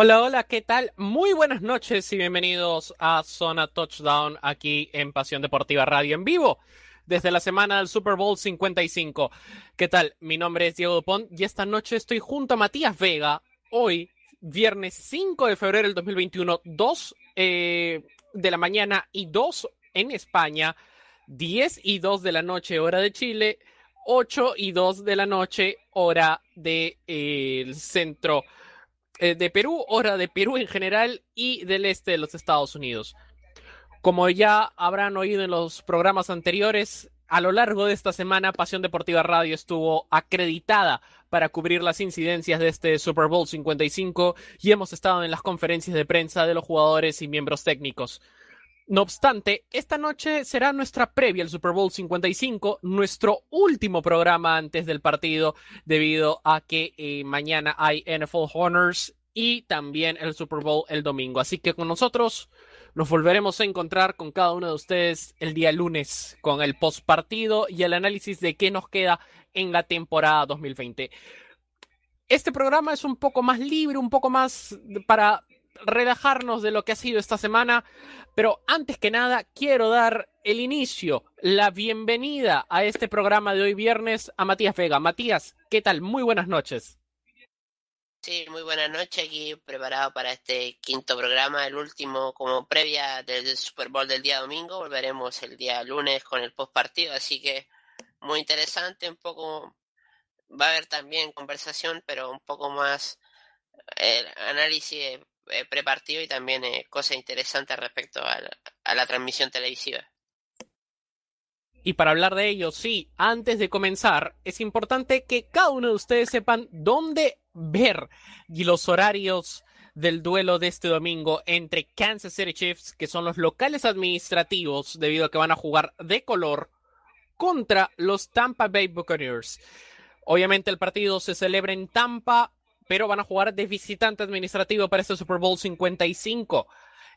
Hola, hola, ¿qué tal? Muy buenas noches y bienvenidos a Zona Touchdown aquí en Pasión Deportiva Radio en vivo desde la semana del Super Bowl 55. ¿Qué tal? Mi nombre es Diego Dupont y esta noche estoy junto a Matías Vega. Hoy, viernes 5 de febrero del 2021, 2 eh, de la mañana y 2 en España, 10 y 2 de la noche, hora de Chile, 8 y 2 de la noche, hora del de, centro eh, de Perú, hora de Perú en general y del este de los Estados Unidos. Como ya habrán oído en los programas anteriores, a lo largo de esta semana Pasión Deportiva Radio estuvo acreditada para cubrir las incidencias de este Super Bowl 55 y hemos estado en las conferencias de prensa de los jugadores y miembros técnicos. No obstante, esta noche será nuestra previa al Super Bowl 55, nuestro último programa antes del partido, debido a que eh, mañana hay NFL Honors y también el Super Bowl el domingo. Así que con nosotros nos volveremos a encontrar con cada uno de ustedes el día lunes con el post partido y el análisis de qué nos queda en la temporada 2020. Este programa es un poco más libre, un poco más para relajarnos de lo que ha sido esta semana, pero antes que nada quiero dar el inicio, la bienvenida a este programa de hoy viernes a Matías Vega. Matías, ¿qué tal? Muy buenas noches. Sí, muy buenas noches aquí preparado para este quinto programa, el último como previa del Super Bowl del día domingo. Volveremos el día lunes con el post partido, así que muy interesante, un poco va a haber también conversación, pero un poco más el eh, análisis eh, prepartido y también eh, cosas interesantes respecto a la, a la transmisión televisiva. Y para hablar de ello, sí, antes de comenzar, es importante que cada uno de ustedes sepan dónde ver los horarios del duelo de este domingo entre Kansas City Chiefs, que son los locales administrativos, debido a que van a jugar de color, contra los Tampa Bay Buccaneers. Obviamente el partido se celebra en Tampa, pero van a jugar de visitante administrativo para este Super Bowl 55.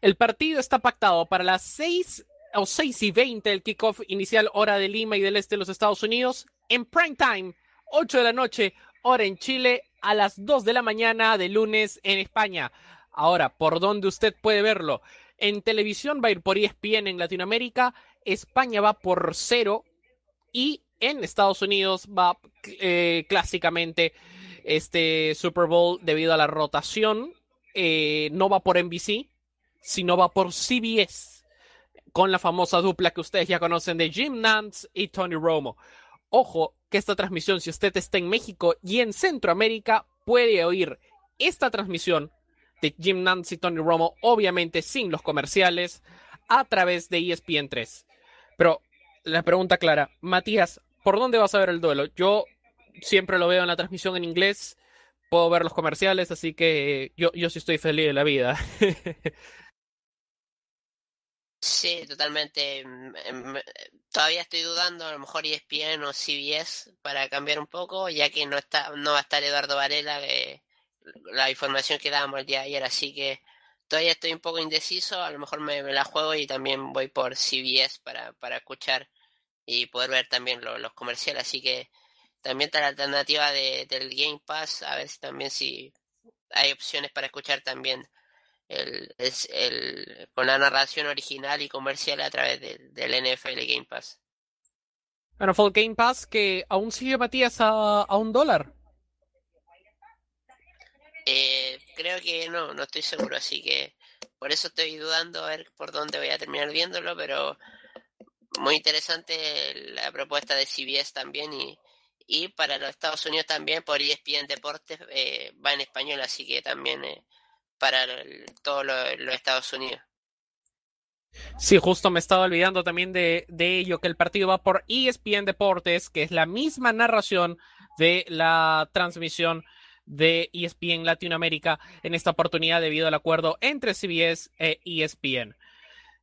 El partido está pactado para las 6 o 6 y 20 el kickoff inicial hora de Lima y del este de los Estados Unidos. En prime time, 8 de la noche, hora en Chile, a las 2 de la mañana de lunes en España. Ahora, ¿por dónde usted puede verlo? En televisión va a ir por ESPN en Latinoamérica, España va por cero y en Estados Unidos va eh, clásicamente este Super Bowl debido a la rotación. Eh, no va por NBC, sino va por CBS, con la famosa dupla que ustedes ya conocen de Jim Nance y Tony Romo. Ojo que esta transmisión, si usted está en México y en Centroamérica, puede oír esta transmisión de Jim Nance y Tony Romo, obviamente sin los comerciales, a través de ESPN 3. Pero la pregunta clara, Matías, ¿por dónde vas a ver el duelo? Yo siempre lo veo en la transmisión en inglés, puedo ver los comerciales, así que yo, yo sí estoy feliz de la vida. Sí, totalmente. Mm, em, todavía estoy dudando, a lo mejor ESPN o CBS para cambiar un poco, ya que no está, no va a estar Eduardo Varela, que la información que dábamos el día de ayer, así que todavía estoy un poco indeciso, a lo mejor me, la juego y también voy por CBS para, para escuchar y poder ver también los comerciales, así que también está la alternativa de, del Game Pass, a ver si también si hay opciones para escuchar también el, es el, con la narración original y comercial a través del NFL Game Pass. NFL Game Pass que aún sigue Matías a, a un dólar. Eh, creo que no, no estoy seguro, así que por eso estoy dudando a ver por dónde voy a terminar viéndolo, pero muy interesante la propuesta de CBS también y, y para los Estados Unidos también por ESPN Deportes eh, va en español, así que también eh, para todos los Estados Unidos. Sí, justo me estaba olvidando también de, de, ello, que el partido va por ESPN Deportes, que es la misma narración de la transmisión de ESPN Latinoamérica en esta oportunidad debido al acuerdo entre CBS e ESPN.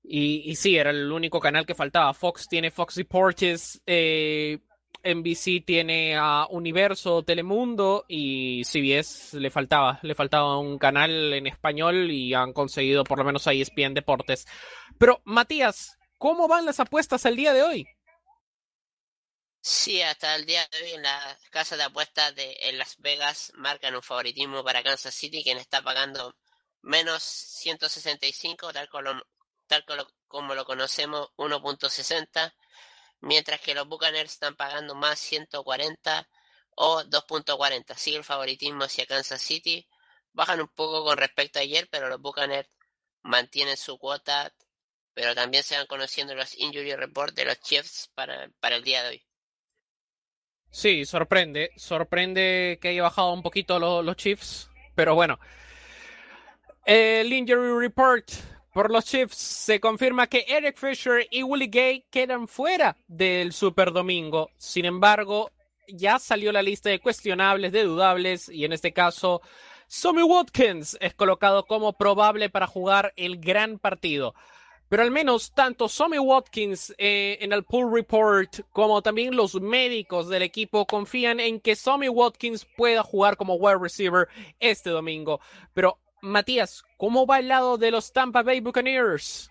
Y, sí, era el único canal que faltaba. Fox tiene Fox Deportes, eh, NBC tiene a Universo, Telemundo y CBS le faltaba, le faltaba un canal en español y han conseguido por lo menos a ESPN Deportes. Pero Matías, ¿cómo van las apuestas el día de hoy? Sí, hasta el día de hoy en la casa de apuestas de en Las Vegas marcan un favoritismo para Kansas City, quien está pagando menos 165, tal como, tal como lo conocemos, 1.60 mientras que los Buccaneers están pagando más 140 o 2.40. Sigue el favoritismo hacia Kansas City. Bajan un poco con respecto a ayer, pero los Buccaneers mantienen su cuota, pero también se van conociendo los injury reports de los Chiefs para, para el día de hoy. Sí, sorprende, sorprende que haya bajado un poquito los, los Chiefs, pero bueno. El injury report por los Chiefs se confirma que Eric Fisher y Willie Gay quedan fuera del Super Domingo. Sin embargo, ya salió la lista de cuestionables, de dudables, y en este caso, Sammy Watkins es colocado como probable para jugar el gran partido. Pero al menos tanto Sammy Watkins eh, en el pool report como también los médicos del equipo confían en que Sammy Watkins pueda jugar como wide receiver este domingo. Pero Matías, ¿cómo va el lado de los Tampa Bay Buccaneers?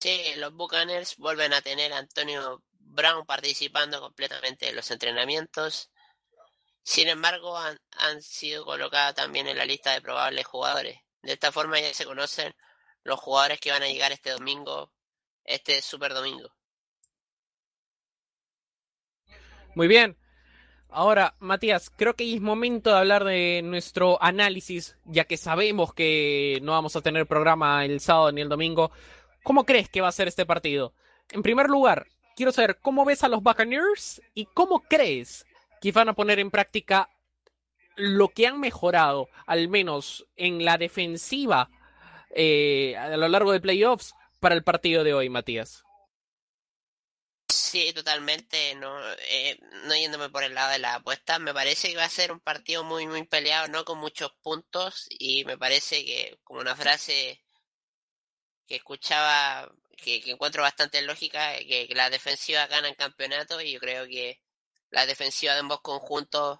Sí, los Buccaneers vuelven a tener a Antonio Brown participando completamente en los entrenamientos. Sin embargo, han, han sido colocados también en la lista de probables jugadores. De esta forma ya se conocen los jugadores que van a llegar este domingo, este super domingo. Muy bien. Ahora, Matías, creo que es momento de hablar de nuestro análisis, ya que sabemos que no vamos a tener programa el sábado ni el domingo. ¿Cómo crees que va a ser este partido? En primer lugar, quiero saber cómo ves a los Buccaneers y cómo crees que van a poner en práctica lo que han mejorado, al menos en la defensiva, eh, a lo largo de playoffs para el partido de hoy, Matías. Sí, totalmente, no, eh, no yéndome por el lado de la apuesta, me parece que va a ser un partido muy, muy peleado, no con muchos puntos, y me parece que, como una frase que escuchaba, que, encuentro bastante lógica, que, que las defensivas ganan campeonato, y yo creo que las defensivas de ambos conjuntos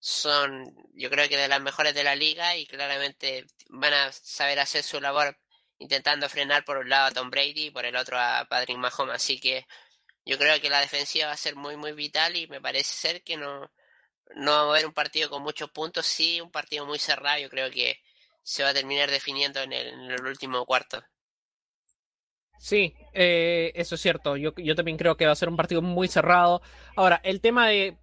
son, yo creo que de las mejores de la liga, y claramente van a saber hacer su labor intentando frenar por un lado a Tom Brady y por el otro a Patrick Mahomes, así que yo creo que la defensiva va a ser muy, muy vital y me parece ser que no, no va a haber un partido con muchos puntos, sí, un partido muy cerrado, yo creo que se va a terminar definiendo en el, en el último cuarto. Sí, eh, eso es cierto. Yo, yo también creo que va a ser un partido muy cerrado. Ahora, el tema de,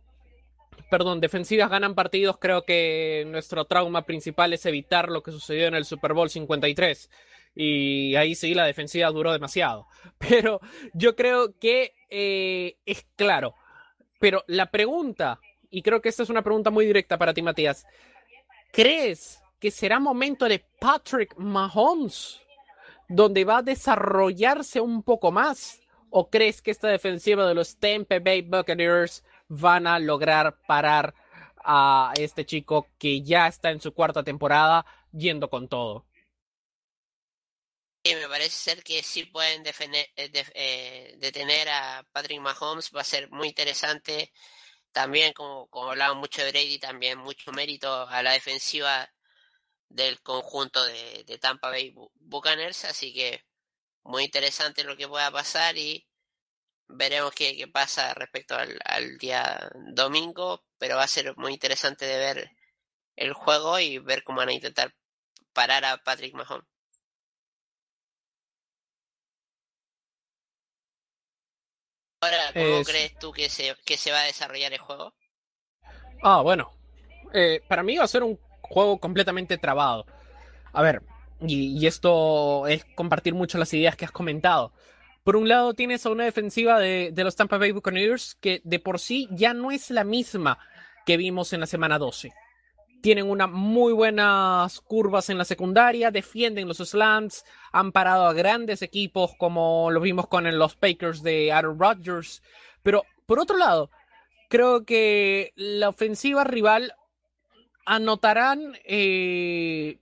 perdón, defensivas ganan partidos, creo que nuestro trauma principal es evitar lo que sucedió en el Super Bowl 53 y ahí sí la defensiva duró demasiado. Pero yo creo que eh, es claro. Pero la pregunta, y creo que esta es una pregunta muy directa para ti, Matías, ¿crees que será momento de Patrick Mahomes donde va a desarrollarse un poco más? ¿O crees que esta defensiva de los Tampa Bay Buccaneers van a lograr parar a este chico que ya está en su cuarta temporada yendo con todo? Me parece ser que sí pueden defender, de, eh, detener a Patrick Mahomes, va a ser muy interesante. También, como, como hablaba mucho de Brady, también mucho mérito a la defensiva del conjunto de, de Tampa Bay Buccaneers, así que muy interesante lo que pueda pasar y veremos qué, qué pasa respecto al, al, día domingo, pero va a ser muy interesante de ver el juego y ver cómo van a intentar parar a Patrick Mahomes. Ahora, ¿cómo es... crees tú que se, que se va a desarrollar el juego? Ah, bueno. Eh, para mí va a ser un juego completamente trabado. A ver, y, esto es compartir mucho las ideas que has comentado. Por un lado, tienes a una defensiva de, de, los Tampa Bay Buccaneers que de por sí ya no es la misma que vimos en la semana 12. Tienen unas muy buenas curvas en la secundaria, defienden los slants, han parado a grandes equipos como lo vimos con los Packers de Aaron Rodgers. Pero por otro lado, creo que la ofensiva rival anotarán eh,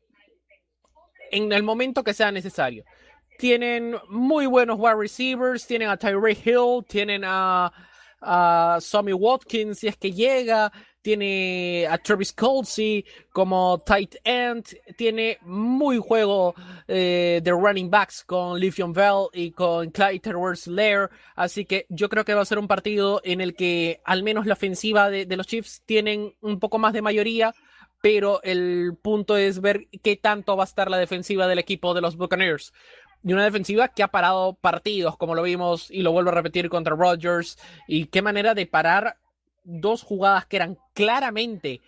en el momento que sea necesario. Tienen muy buenos wide receivers, tienen a Tyree Hill, tienen a, a Sammy Watkins si es que llega, tiene a Travis Colsey como tight end, tiene muy juego eh, de running backs con Livion Bell y con Clyde Edwards Lair, así que yo creo que va a ser un partido en el que al menos la ofensiva de, de los Chiefs tienen un poco más de mayoría, pero el punto es ver qué tanto va a estar la defensiva del equipo de los Buccaneers. Y una defensiva que ha parado partidos, como lo vimos y lo vuelvo a repetir contra Rodgers, y qué manera de parar dos jugadas que eran claramente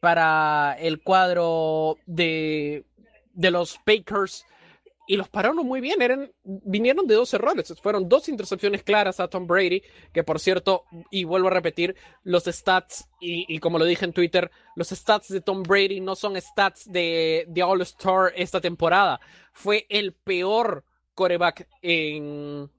para el cuadro de, de los Bakers y los pararon muy bien. Eran, vinieron de dos errores. Fueron dos intercepciones claras a Tom Brady, que por cierto, y vuelvo a repetir, los stats, y, como lo dije en Twitter, los stats de Tom Brady no son stats de, de All Star esta temporada. Fue el peor coreback en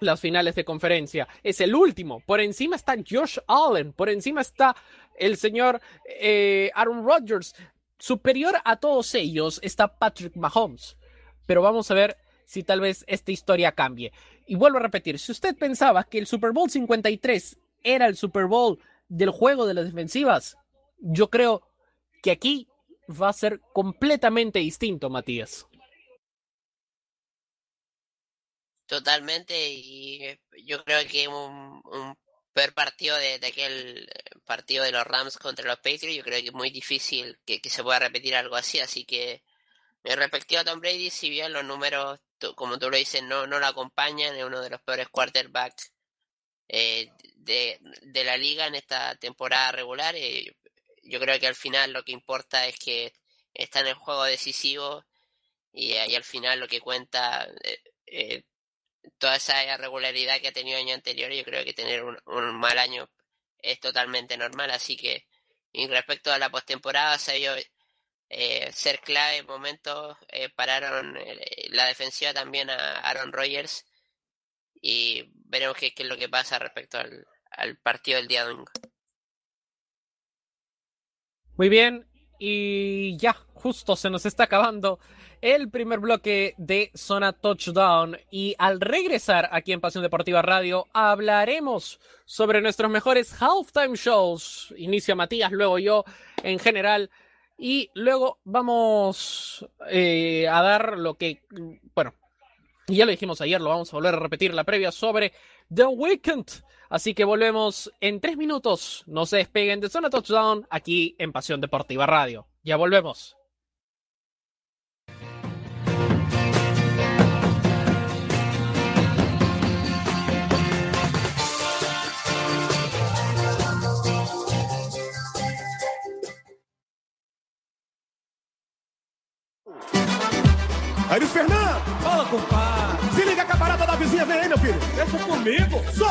las finales de conferencia. Es el último. Por encima está Josh Allen. Por encima está el señor eh, Aaron Rodgers. Superior a todos ellos está Patrick Mahomes pero vamos a ver si tal vez esta historia cambie. Y vuelvo a repetir, si usted pensaba que el Super Bowl 53 era el Super Bowl del juego de las defensivas, yo creo que aquí va a ser completamente distinto, Matías. Totalmente, y yo creo que un, peor partido de, aquel partido de los Rams contra los Patriots, yo creo que es muy difícil que, se pueda repetir algo así, así que respectivo a Tom Brady, si bien los números, como tú lo dices, no, no lo acompañan, es uno de los peores quarterbacks eh, de, de, la liga en esta temporada regular. Eh, yo creo que al final lo que importa es que está en el juego decisivo y, ahí al final lo que cuenta eh, toda esa irregularidad que ha tenido año anterior. Yo creo que tener un, un mal año es totalmente normal. Así que, y respecto a la postemporada, se vio eh, ser clave en momentos. Eh, pararon eh, la defensiva también a Aaron Rodgers y veremos qué, es lo que pasa respecto al, al, partido del día domingo. Muy bien, y ya, justo se nos está acabando el primer bloque de Zona Touchdown. Y al regresar aquí en Pasión Deportiva Radio, hablaremos sobre nuestros mejores halftime shows. Inicia Matías, luego yo en general y luego vamos eh, a dar lo que, bueno, ya lo dijimos ayer, lo vamos a volver a repetir la previa sobre The Weeknd. Así que volvemos en tres minutos. No se despeguen de Zona Touchdown aquí en Pasión Deportiva Radio. Ya volvemos. Aí, Fernando! Fala, compadre! Se liga que a parada da vizinha vem aí, meu filho! Deixa comigo! Só!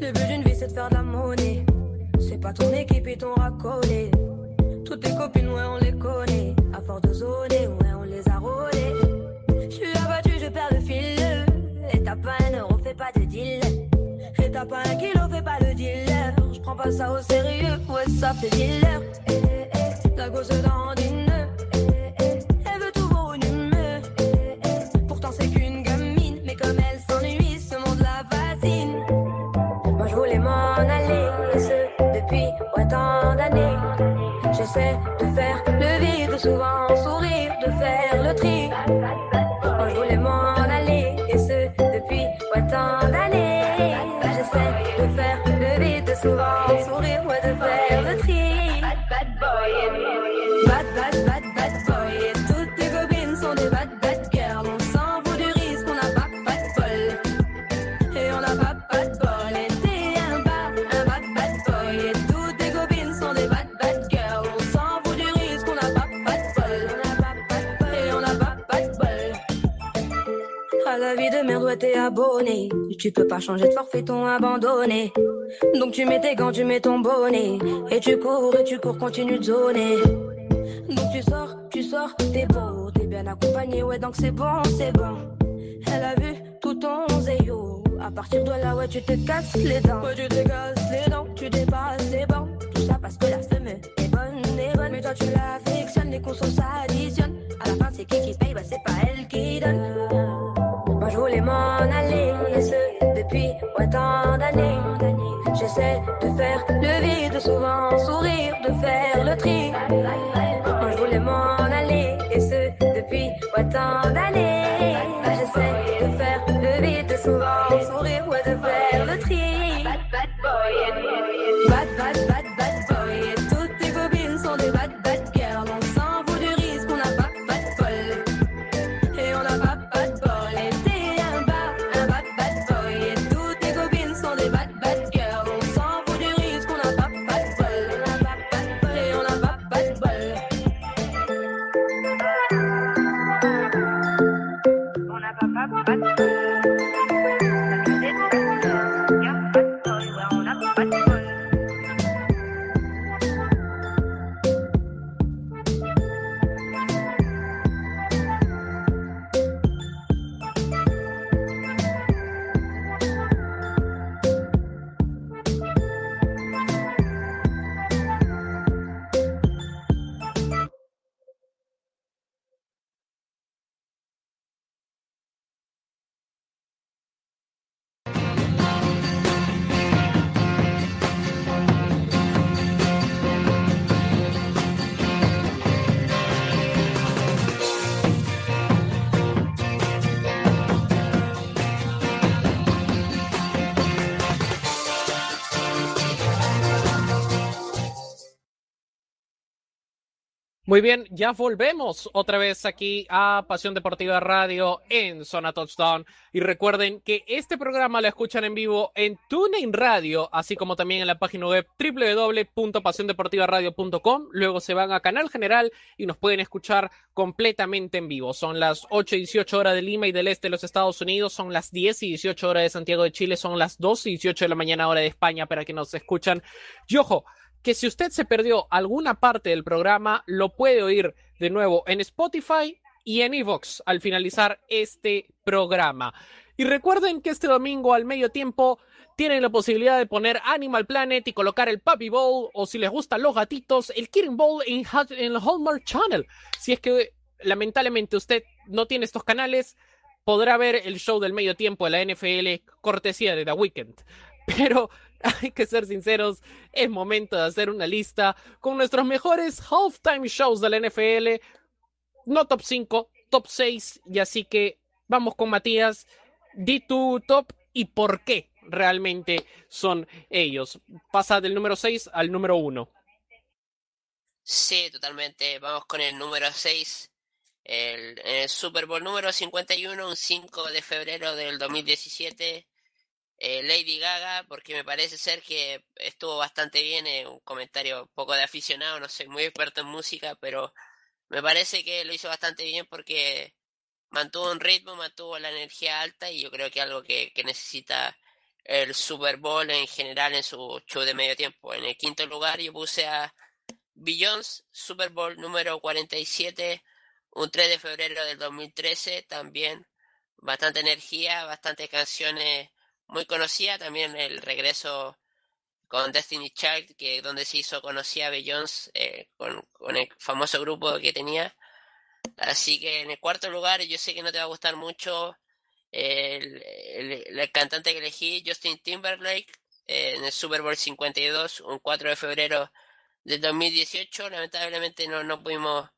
Le but d'une vie, c'est de faire de la monnaie. C'est pas ton équipe et ton racolé. Toutes tes copines, ouais, on les connaît. T'as pas un kilo, fais pas le dealer. Je prends pas ça au sérieux, ouais, ça fait dealer. La gosse dans Elle veut tout voir une Pourtant, c'est qu'une gamine, mais comme elle s'ennuie, ce monde la fascine. Moi, je voulais m'en aller, et ce, depuis autant d'années. J'essaie de faire le vide, souvent sourire, de faire le tri. poitrine. Bad, bad boy. Bad, bad, bad, bad boy. Toutes les bobines sont des bad, bad girls. On s'en vaut du risque, on n'a pas, pas de bol. Et on n'a pas, pas de bol. Et t'es un bad, un bad, bad boy. Et toutes les bobines sont des bad, bad girls. On s'en vaut du risque, on n'a pas, pas de bol. Et on n'a pas, pas de bol. À la vie de merde, ouais, t'es abonné. Tu peux pas changer de forfait, ton abandonné. Donc tu mets tes gants, tu mets ton bonnet. Et tu cours, et tu cours, continue de zoner. Donc tu sors, tu sors, t'es beau, t'es bien accompagné, ouais, donc c'est bon, c'est bon. Elle a vu tout ton zéyo. À partir de là, ouais, tu te casses les dents. Ouais, tu te casses les dents, tu dépasses les bancs. Tout ça parce que la femme est bonne, est bonne. Mais toi, tu l'affectionnes, les consons s'additionnent. J'essaie de faire le vide, souvent sourire, de faire le tri. Moi, je voulais m'en aller, et ce, depuis autant d'années? J'essaie de faire le vide, souvent sourire, ouais, de faire le tri. Bad, boy, bad, bad, Muy bien, ya volvemos otra vez aquí a Pasión Deportiva Radio en Zona Touchdown. Y recuerden que este programa lo escuchan en vivo en TuneIn Radio, así como también en la página web www.pasiondeportivaradio.com. Luego se van a Canal General y nos pueden escuchar completamente en vivo. Son las 8 y 18 horas de Lima y del este de los Estados Unidos, son las 10 y 18 horas de Santiago de Chile, son las 2 y 18 de la mañana hora de España para que nos escuchan. Y ojo, que si usted se perdió alguna parte del programa, lo puede oír de nuevo en Spotify y en Evox al finalizar este programa. Y recuerden que este domingo al medio tiempo tienen la posibilidad de poner Animal Planet y colocar el Puppy Bowl o si les gustan los gatitos, el Kitten Bowl en, en el Hallmark Channel. Si es que lamentablemente usted no tiene estos canales, podrá ver el show del medio tiempo de la NFL cortesía de The Weeknd. Pero hay que ser sinceros, es momento de hacer una lista con nuestros mejores halftime shows de la NFL. No top 5, top 6. Y así que vamos con Matías. Di tu top y por qué realmente son ellos. Pasa del número 6 al número 1. Sí, totalmente. Vamos con el número 6. El, el Super Bowl número 51, un 5 de febrero del 2017. Eh, Lady Gaga, porque me parece ser que estuvo bastante bien, eh, un comentario poco de aficionado, no soy muy experto en música, pero me parece que lo hizo bastante bien porque mantuvo un ritmo, mantuvo la energía alta y yo creo que algo que, que necesita el Super Bowl en general en su show de medio tiempo. En el quinto lugar yo puse a Beyoncé, Super Bowl número 47, un 3 de febrero del 2013, también bastante energía, bastantes canciones muy conocida, también el regreso con Destiny Child, que donde se hizo conocida a Beyoncé eh, con, con, el famoso grupo que tenía. Así que en el cuarto lugar, yo sé que no te va a gustar mucho el, el, cantante que elegí, Justin Timberlake, eh, en el Super Bowl 52, un 4 de febrero del 2018. Lamentablemente no, no pudimos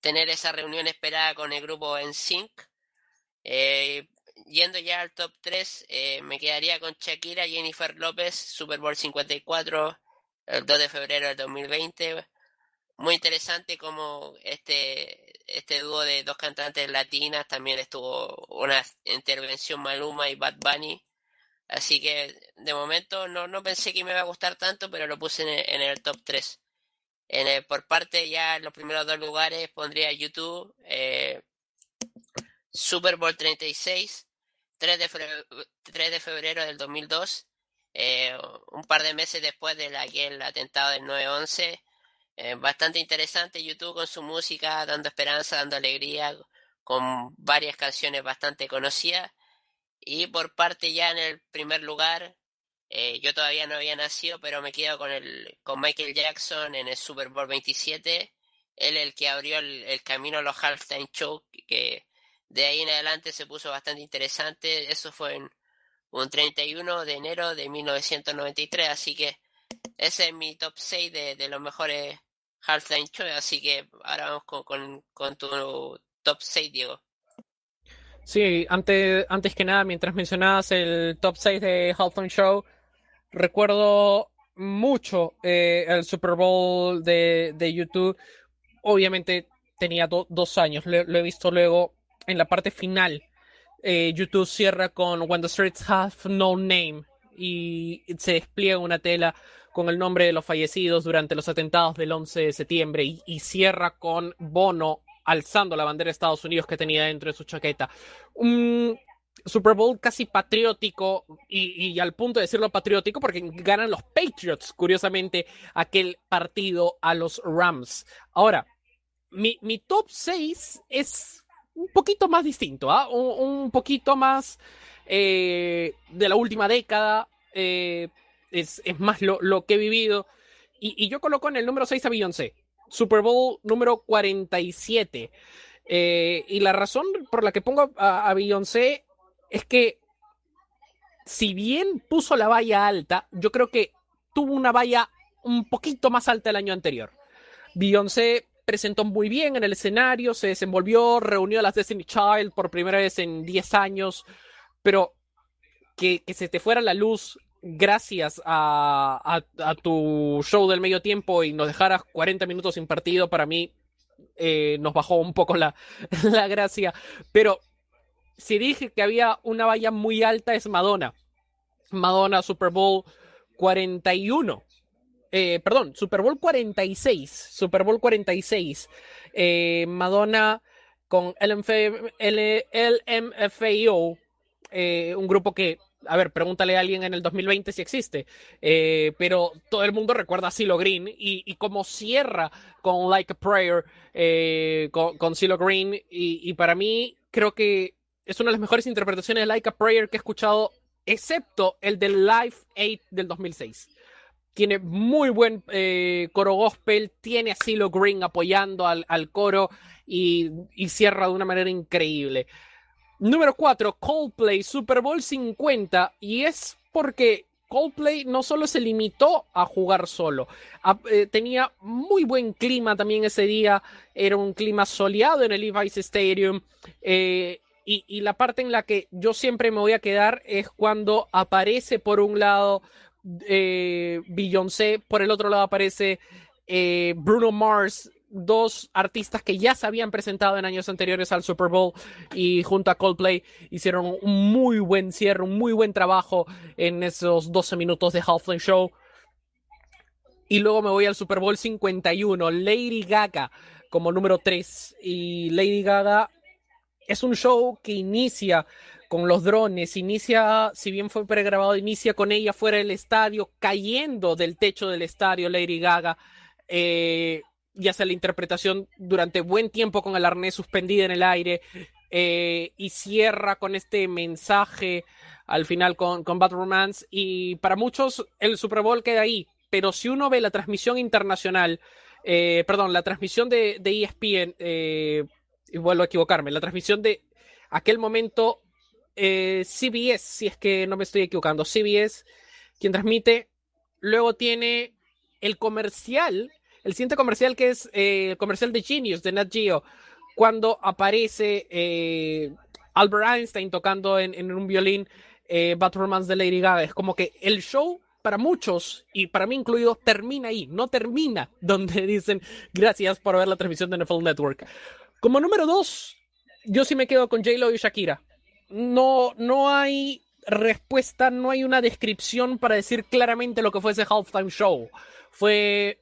tener esa reunión esperada con el grupo NSYNC. Eh, yendo ya al top 3, eh, me quedaría con Shakira, Jennifer López, Super Bowl 54, el 2 de febrero del 2020. Muy interesante como este, este dúo de dos cantantes latinas también estuvo una intervención Maluma y Bad Bunny. Así que de momento no, no pensé que me iba a gustar tanto, pero lo puse en el, top 3. En el, por parte ya en los primeros dos lugares pondría YouTube, eh, Super Bowl 36, 3 de, febrero, 3 de del 2002, eh, un par de meses después de aquel atentado del 9-11. Eh, bastante interesante YouTube con su música, dando esperanza, dando alegría, con varias canciones bastante conocidas. Y por parte ya en el primer lugar, eh, yo todavía no había nacido, pero me quedo con, el, con Michael Jackson en el Super Bowl 27. Él el que abrió el, camino a los halftime show, que de ahí en adelante se puso bastante interesante. Eso fue en un 31 de enero de 1993, así que ese es mi top 6 de, de los mejores halftime show. Así que ahora vamos con, con, tu top 6, Diego. Sí, antes, antes que nada, mientras mencionabas el top 6 de Halftime Show, recuerdo mucho eh, el Super Bowl de, de YouTube. Obviamente tenía dos años, lo, he visto luego en la parte final. Eh, YouTube cierra con When the Streets Have No Name y se despliega una tela con el nombre de los fallecidos durante los atentados del 11 de septiembre y, y cierra con Bono alzando la bandera de Estados Unidos que tenía dentro de su chaqueta. Un Super Bowl casi patriótico y, al punto de decirlo patriótico porque ganan los Patriots, curiosamente, aquel partido a los Rams. Ahora, mi, top 6 es un poquito más distinto, ¿ah? un, poquito más eh, de la última década, eh, es, más lo, que he vivido. Y, yo coloco en el número 6 a Beyoncé, Super Bowl número 47. Eh, y la razón por la que pongo a Beyoncé es que si bien puso la valla alta, yo creo que tuvo una valla un poquito más alta el año anterior. Beyoncé presentó muy bien en el escenario, se desenvolvió, reunió a las Destiny Child por primera vez en 10 años, pero que, se te fuera la luz gracias a, tu show del medio tiempo y nos dejaras 40 minutos sin partido, para mí eh, nos bajó un poco la, la gracia. Pero si dije que había una valla muy alta es Madonna. Madonna Super Bowl 41. Eh, perdón, Super Bowl 46. Super Bowl 46. Eh, Madonna con LMF, LMFAO, eh, un grupo que, a ver, pregúntale a alguien en el 2020 si existe, pero todo el mundo recuerda a CeeLo Green y, y cómo cierra con Like a Prayer con, CeeLo Green y, y para mí creo que es una de las mejores interpretaciones de Like a Prayer que he escuchado, excepto el del Live 8 del 2006. Tiene muy buen eh, coro gospel, tiene a CeeLo Green apoyando al, coro y, cierra de una manera increíble. Número 4, Coldplay, Super Bowl 50, y es porque Coldplay no solo se limitó a jugar solo, eh, tenía muy buen clima también ese día, era un clima soleado en el Levi's Stadium, eh, y, la parte en la que yo siempre me voy a quedar es cuando aparece por un lado eh, Beyoncé, por el otro lado aparece eh, Bruno Mars, dos artistas que ya se habían presentado en años anteriores al Super Bowl y junto a Coldplay hicieron un muy buen cierre, un muy buen trabajo en esos 12 minutos de Halftime Show. Y luego me voy al Super Bowl 51, Lady Gaga como número 3. Y Lady Gaga es un show que inicia con los drones, inicia, si bien fue pregrabado, inicia con ella fuera del estadio, cayendo del techo del estadio Lady Gaga, eh, y hace la interpretación durante buen tiempo con el arnés suspendido en el aire, eh, y cierra con este mensaje al final con, con Bad Romance, y para muchos el Super Bowl queda ahí, pero si uno ve la transmisión internacional, eh, perdón, la transmisión de, de ESPN, y vuelvo a equivocarme, la transmisión de aquel momento eh, CBS, si es que no me estoy equivocando, CBS, quien transmite, luego tiene el comercial, el siguiente comercial que es eh, el comercial de Genius, de Nat Geo, cuando aparece eh, Albert Einstein tocando en, un violín eh, Romance de Lady Gaga. Es como que el show para muchos, y para mí incluido, termina ahí, no termina donde dicen gracias por ver la transmisión de NFL Network. Como número dos, yo sí me quedo con J-Lo y Shakira. No, no hay respuesta, no hay una descripción para decir claramente lo que fue ese halftime show. Fue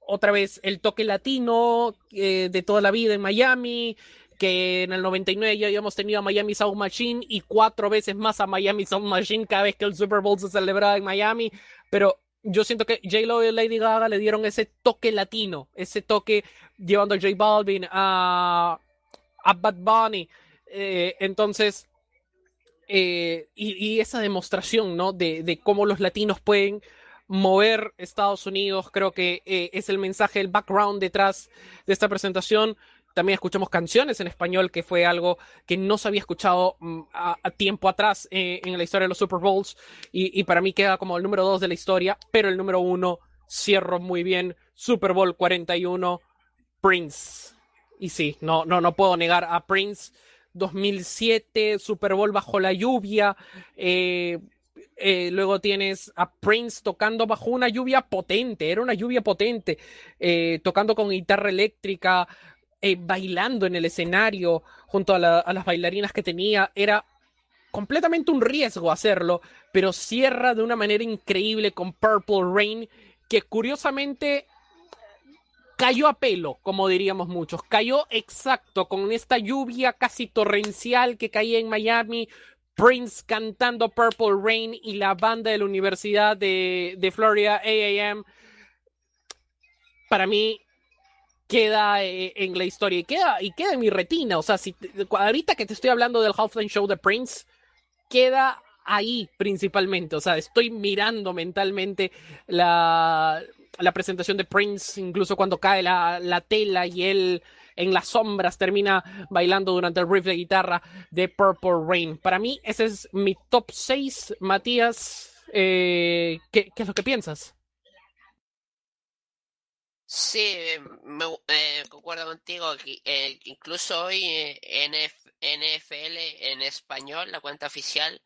otra vez el toque latino eh, de toda la vida en Miami, que en el 99 ya habíamos tenido a Miami Sound Machine y cuatro veces más a Miami Sound Machine cada vez que el Super Bowl se celebraba en Miami, pero yo siento que J-Lo y Lady Gaga le dieron ese toque latino, ese toque llevando a J Balvin, a, a Bad Bunny. Eh, entonces, eh, y, esa demostración, ¿no? De, de, cómo los latinos pueden mover Estados Unidos, creo que eh, es el mensaje, el background detrás de esta presentación. También escuchamos canciones en español, que fue algo que no se había escuchado mm, a, a, tiempo atrás eh, en la historia de los Super Bowls. Y, y, para mí queda como el número dos de la historia, pero el número uno cierro muy bien. Super Bowl 41, Prince. Y sí, no, no, no puedo negar a Prince. 2007, Super Bowl bajo la lluvia. Eh, eh, luego tienes a Prince tocando bajo una lluvia potente, era una lluvia potente, eh, tocando con guitarra eléctrica, bailando en el escenario junto a, las bailarinas que tenía. Era completamente un riesgo hacerlo, pero cierra de una manera increíble con Purple Rain, que curiosamente cayó a pelo, como diríamos muchos, cayó exacto con esta lluvia casi torrencial que caía en Miami, Prince cantando Purple Rain y la banda de la Universidad de, Florida, AAM, para mí queda eh, en la historia y queda, y queda en mi retina. O sea, si ahorita que te estoy hablando del Halftime Show de Prince, queda ahí principalmente. O sea, estoy mirando mentalmente la, la presentación de Prince, incluso cuando cae la, la tela y él en las sombras termina bailando durante el riff de guitarra de Purple Rain. Para mí, ese es mi top 6. Matías, eh, ¿qué, ¿qué, es lo que piensas? Sí, me, eh, concuerdo contigo. Eh, incluso hoy NF, NFL en español, la cuenta oficial,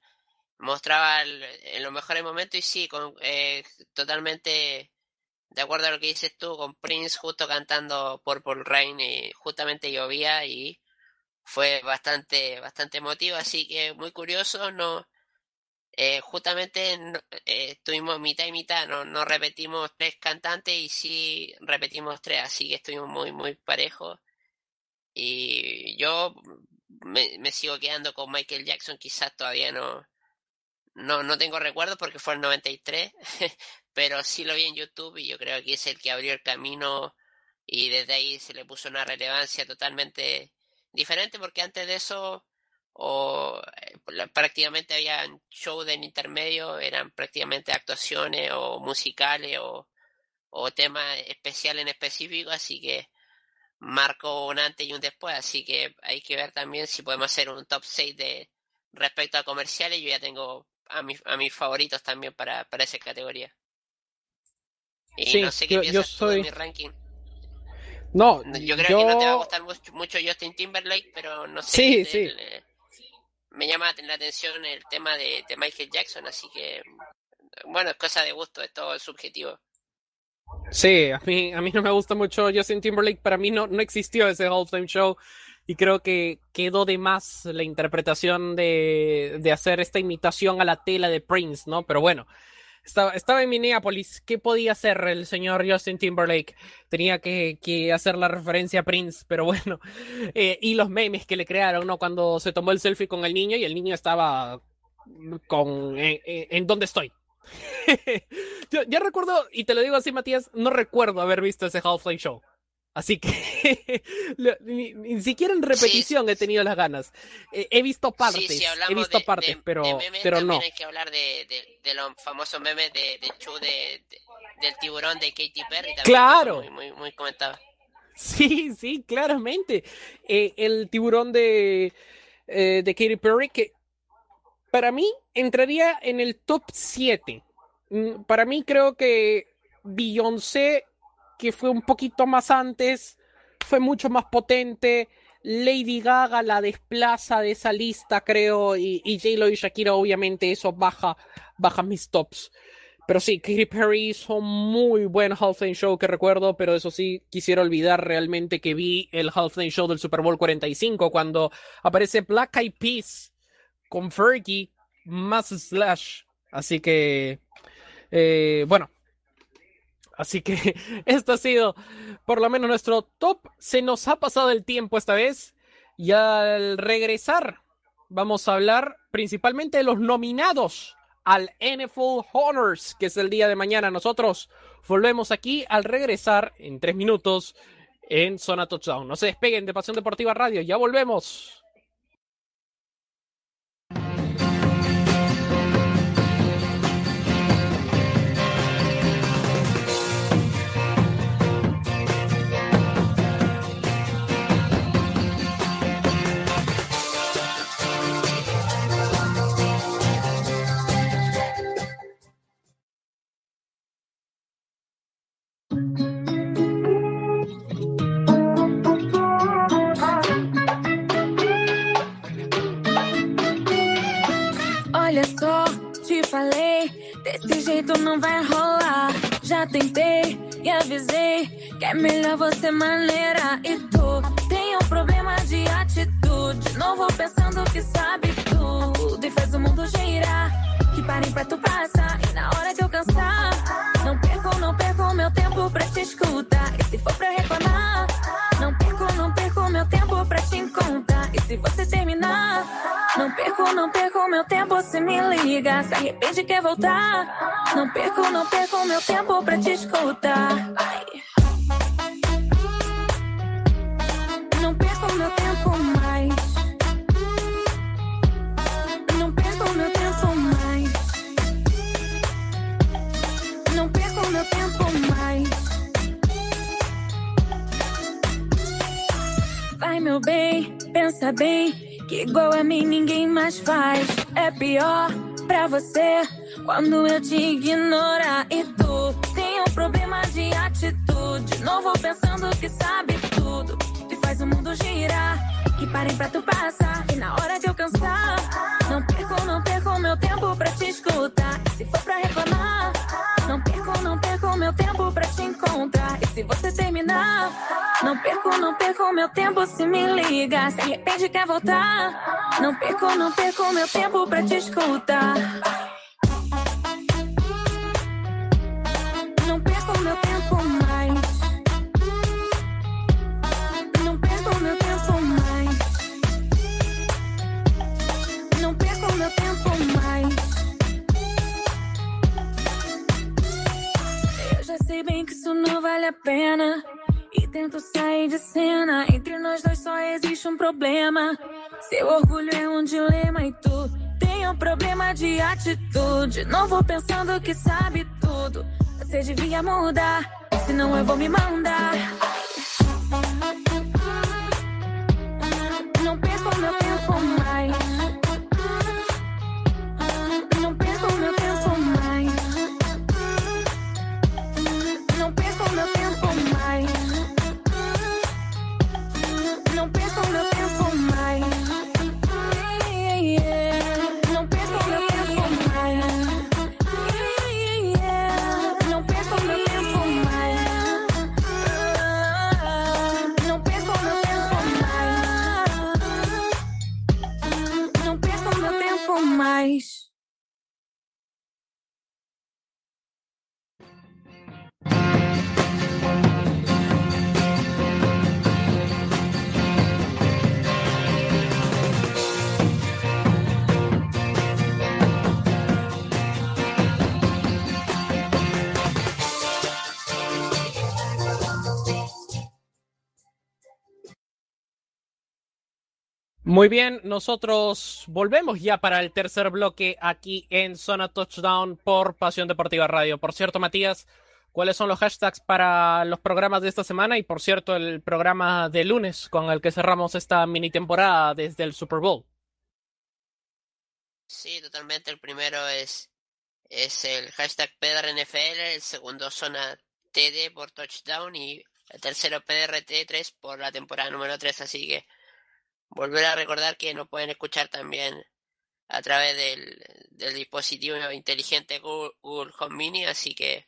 mostraba el, en los mejores momentos y sí, con, totalmente de acuerdo a lo que dices tú, con Prince justo cantando Purple Rain y justamente llovía y fue bastante, bastante emotivo, así que muy curioso, no, eh, justamente eh, estuvimos mitad y mitad, no, no repetimos tres cantantes y sí repetimos tres, así que estuvimos muy, muy parejos. Y yo me, me sigo quedando con Michael Jackson, quizás todavía no, no, no tengo recuerdos porque fue el 93, pero sí lo vi en YouTube y yo creo que es el que abrió el camino y desde ahí se le puso una relevancia totalmente diferente porque antes de eso o prácticamente había shows en intermedio, eran prácticamente actuaciones o musicales o, o temas especiales en específico, así que marcó un antes y un después, así que hay que ver también si podemos hacer un top 6 de respecto a comerciales, yo ya tengo a, mi, a mis favoritos también para, para esa categoría. Y sí, no sé qué yo, piensas yo soy... tú de mi ranking. No, Yo creo yo... que no te va a gustar mucho, Justin Timberlake, pero no sé. Sí, el, sí. el, me llama la atención el tema de, de, Michael Jackson, así que bueno, es cosa de gusto, es todo subjetivo. Sí, a mí, a mí no me gusta mucho Justin Timberlake, para mí no, no existió ese Halftime Show y creo que quedó de más la interpretación de, de hacer esta imitación a la tela de Prince, ¿no? Pero bueno, estaba, en Minneapolis, ¿qué podía hacer el señor Justin Timberlake? Tenía que, que hacer la referencia a Prince, pero bueno, eh, y los memes que le crearon, ¿no? Cuando se tomó el selfie con el niño y el niño estaba con en, en dónde estoy. yo, yo, recuerdo, y te lo digo así, Matías, no recuerdo haber visto ese Half-Life Show. Así que ni, ni, siquiera en repetición sí, he tenido las ganas. Eh, he visto partes, sí, si he visto de, partes, de, pero, de memes, pero no. Hay que hablar de, los famosos memes de, show del tiburón de Katy Perry. También, claro. Muy, muy, muy comentado. Sí, sí, claramente. Eh, el tiburón de, eh, de Katy Perry, que para mí entraría en el top 7. Mm, Para mí creo que Beyoncé que fue un poquito más antes, fue mucho más potente. Lady Gaga la desplaza de esa lista, creo, y, y J-Lo y Shakira, obviamente, eso baja, baja mis tops. Pero sí, Katy Perry hizo muy buen Halftime Show que recuerdo, pero eso sí, quisiera olvidar realmente que vi el Halftime Show del Super Bowl 45 cuando aparece Black Eyed Peas con Fergie más Slash. Así que, eh, bueno, Así que esto ha sido por lo menos nuestro top. Se nos ha pasado el tiempo esta vez. Y al regresar, vamos a hablar principalmente de los nominados al NFL Honors, que es el día de mañana. Nosotros volvemos aquí al regresar en tres minutos en Zona Touchdown. No se despeguen de Pasión Deportiva Radio, ya volvemos. Vai rolar. Já tentei e avisei que é melhor você maneira. E tu tem um problema de atitude. Não vou pensando que sabe tudo e faz o mundo girar. Que parem pra tu passar e na hora que eu cansar, não perco, não perco meu tempo pra te escutar. E se for pra não perco, meu tempo se me liga. Se arrepende quer voltar. Não perco, não perco meu tempo pra te escutar. Ai. Não perco meu tempo mais. Não perco meu tempo mais. Não perco meu tempo mais. Vai, meu bem, pensa bem. Que igual a mim ninguém mais faz. É pior pra você quando eu te ignorar. E tu tem um problema de atitude. Não vou pensando que sabe tudo. E faz o mundo girar. Que parem pra tu passar. E na hora que eu cansar, não perco, não perco meu tempo pra te escutar. Não perco, não perco meu tempo se me liga. Se arrepende quer voltar. Não perco, não perco meu tempo pra te escutar. Não perco meu tempo mais. Não perco meu tempo mais. Não perco meu tempo mais. Eu já sei bem que isso não vale a pena. E tento sair de cena. Entre nós dois só existe um problema. Seu orgulho é um dilema e tu tem um problema de atitude. Não vou pensando que sabe tudo. Você devia mudar, senão eu vou me mandar. Não perco meu tempo mais. Muy bien, nosotros volvemos ya para el tercer bloque aquí en Zona Touchdown por Pasión Deportiva Radio. Por cierto, Matías, ¿cuáles son los hashtags para los programas de esta semana? Y por cierto, el programa de lunes con el que cerramos esta mini temporada desde el Super Bowl. Sí, totalmente. El primero es, es el hashtag PDRNFL, el segundo zona TD por touchdown y el tercero PDRT3 por la temporada número 3. Así que volver a recordar que nos pueden escuchar también a través del, del dispositivo inteligente Google, Google Home Mini, así que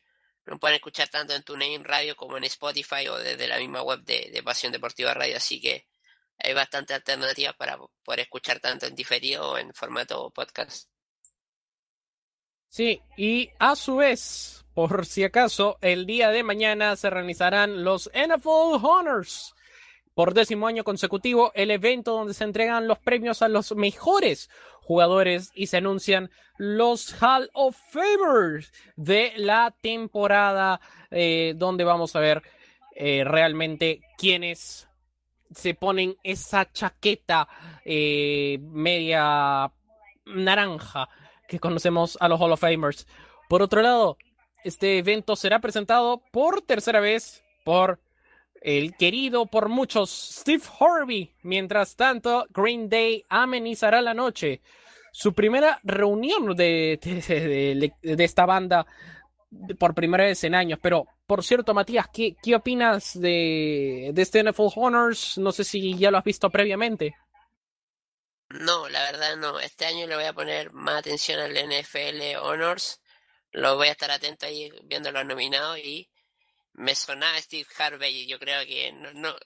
nos pueden escuchar tanto en TuneIn Radio como en Spotify o desde la misma web de, Pasión Deportiva Radio, así que hay bastante alternativas para poder escuchar tanto en diferido o en formato podcast. Sí, y a su vez, por si acaso, el día de mañana se realizarán los NFL Honors por décimo año consecutivo el evento donde se entregan los premios a los mejores jugadores y se anuncian los Hall of Famers de la temporada eh, donde vamos a ver eh, realmente quiénes se ponen esa chaqueta eh, media naranja que conocemos a los Hall of Famers. Por otro lado, este evento será presentado por tercera vez por el querido por muchos Steve Harvey. Mientras tanto, Green Day amenizará la noche. Su primera reunión de, de, esta banda por primera vez en años. Pero, por cierto, Matías, ¿qué, qué opinas de, de este NFL Honors? No sé si ya lo has visto previamente. No, la verdad no. Este año le voy a poner más atención al NFL Honors. Lo voy a estar atento ahí viendo los nominados y me sonaba Steve Harvey y yo creo que no, no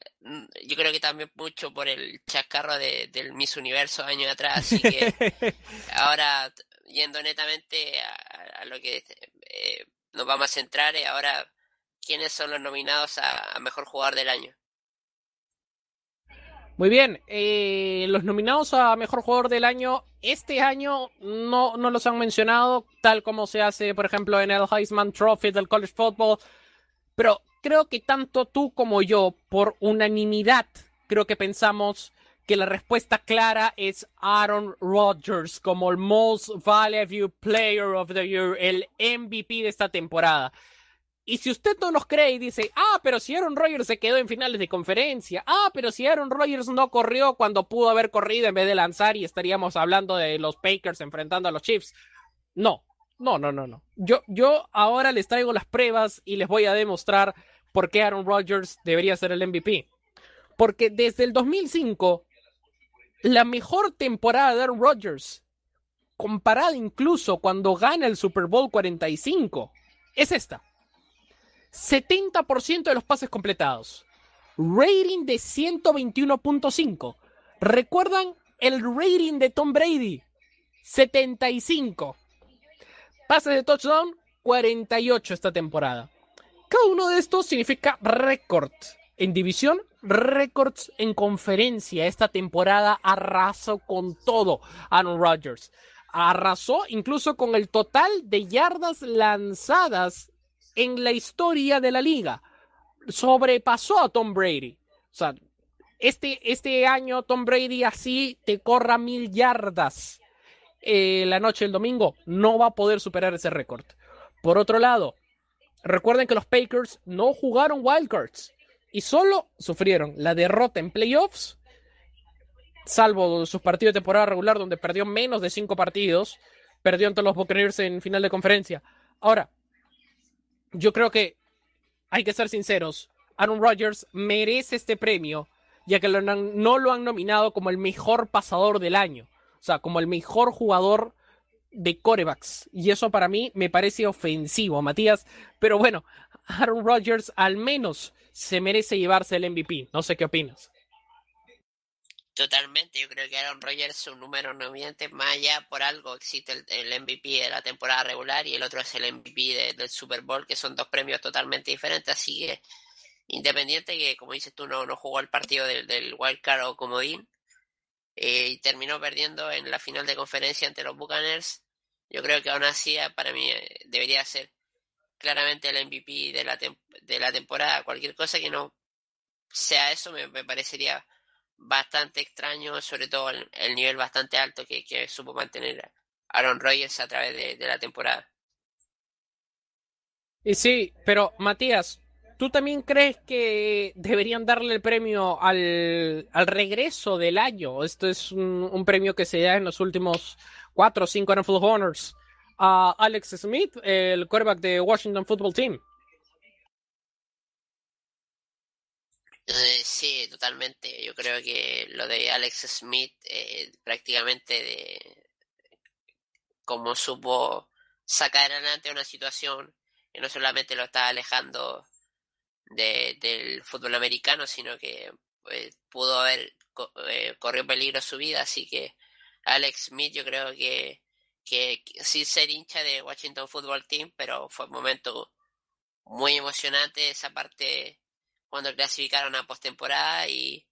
yo creo que también mucho por el chascarro de, del Miss Universo años atrás así que ahora yendo netamente a, lo que eh, nos vamos a centrar eh, ahora quiénes son los nominados a, mejor jugador del año muy bien, eh, los nominados a Mejor Jugador del Año este año no, no los han mencionado, tal como se hace, por ejemplo, en el Heisman Trophy del College Football pero creo que tanto tú como yo, por unanimidad, creo que pensamos que la respuesta clara es Aaron Rodgers como el Most Valuable Player of the Year, el MVP de esta temporada. Y si usted no nos cree y dice, ah, pero si Aaron Rodgers se quedó en finales de conferencia, ah, pero si Aaron Rodgers no corrió cuando pudo haber corrido en vez de lanzar y estaríamos hablando de los Packers enfrentando a los Chiefs. No, no, no, no, no. Yo, yo ahora les traigo las pruebas y les voy a demostrar por qué Aaron Rodgers debería ser el MVP. Porque desde el 2005, la mejor temporada de Aaron Rodgers, comparada incluso cuando gana el Super Bowl 45, es esta. 70% de los pases completados. Rating de 121.5. ¿Recuerdan el rating de Tom Brady? 75. Pases de touchdown, 48 esta temporada. Cada uno de estos significa récord en división, récords en conferencia. Esta temporada arrasó con todo Aaron Rodgers. Arrasó incluso con el total de yardas lanzadas en la historia de la liga. Sobrepasó a Tom Brady. O sea, este, este año Tom Brady así te corra mil yardas eh, la noche del domingo, no va a poder superar ese récord. Por otro lado, recuerden que los Packers no jugaron wildcards y solo sufrieron la derrota en playoffs, salvo sus partidos de temporada regular donde perdió menos de cinco partidos, perdió ante los Buccaneers en final de conferencia. Ahora, yo creo que hay que ser sinceros, Aaron Rodgers merece este premio, ya que no lo han nominado como el mejor pasador del año. O sea, como el mejor jugador de corebacks. Y eso para mí me parece ofensivo, Matías. Pero bueno, Aaron Rodgers al menos se merece llevarse el MVP. No sé qué opinas. Totalmente, yo creo que Aaron Rodgers un número nominante más allá por algo existe el, MVP de la temporada regular y el otro es el MVP del Super Bowl, que son dos premios totalmente diferentes, así que independiente que como dices tú no, no jugó el partido del, del Wild Card o comodín, y terminó perdiendo en la final de conferencia ante los Buccaneers. Yo creo que aún así eh, para mí eh, debería ser claramente el MVP de la, de la temporada. Cualquier cosa que no sea eso me, parecería bastante extraño, sobre todo el, nivel bastante alto que, supo mantener Aaron Rodgers a través de la temporada. Y sí, pero Matías, ¿Tú también crees que deberían darle el premio al, regreso del año? Esto es un, premio que se da en los últimos cuatro o cinco NFL Honors a Alex Smith, el quarterback de Washington Football Team. Eh, sí, totalmente. Yo creo que lo de Alex Smith eh, prácticamente de cómo supo sacar adelante una situación que no solamente lo está alejando de, del fútbol americano, sino que pues, pudo haber eh, corrido peligro su vida, así que Alex Smith yo creo que, que, sin ser hincha de Washington Football Team, pero fue un momento muy emocionante esa parte cuando clasificaron a postemporada y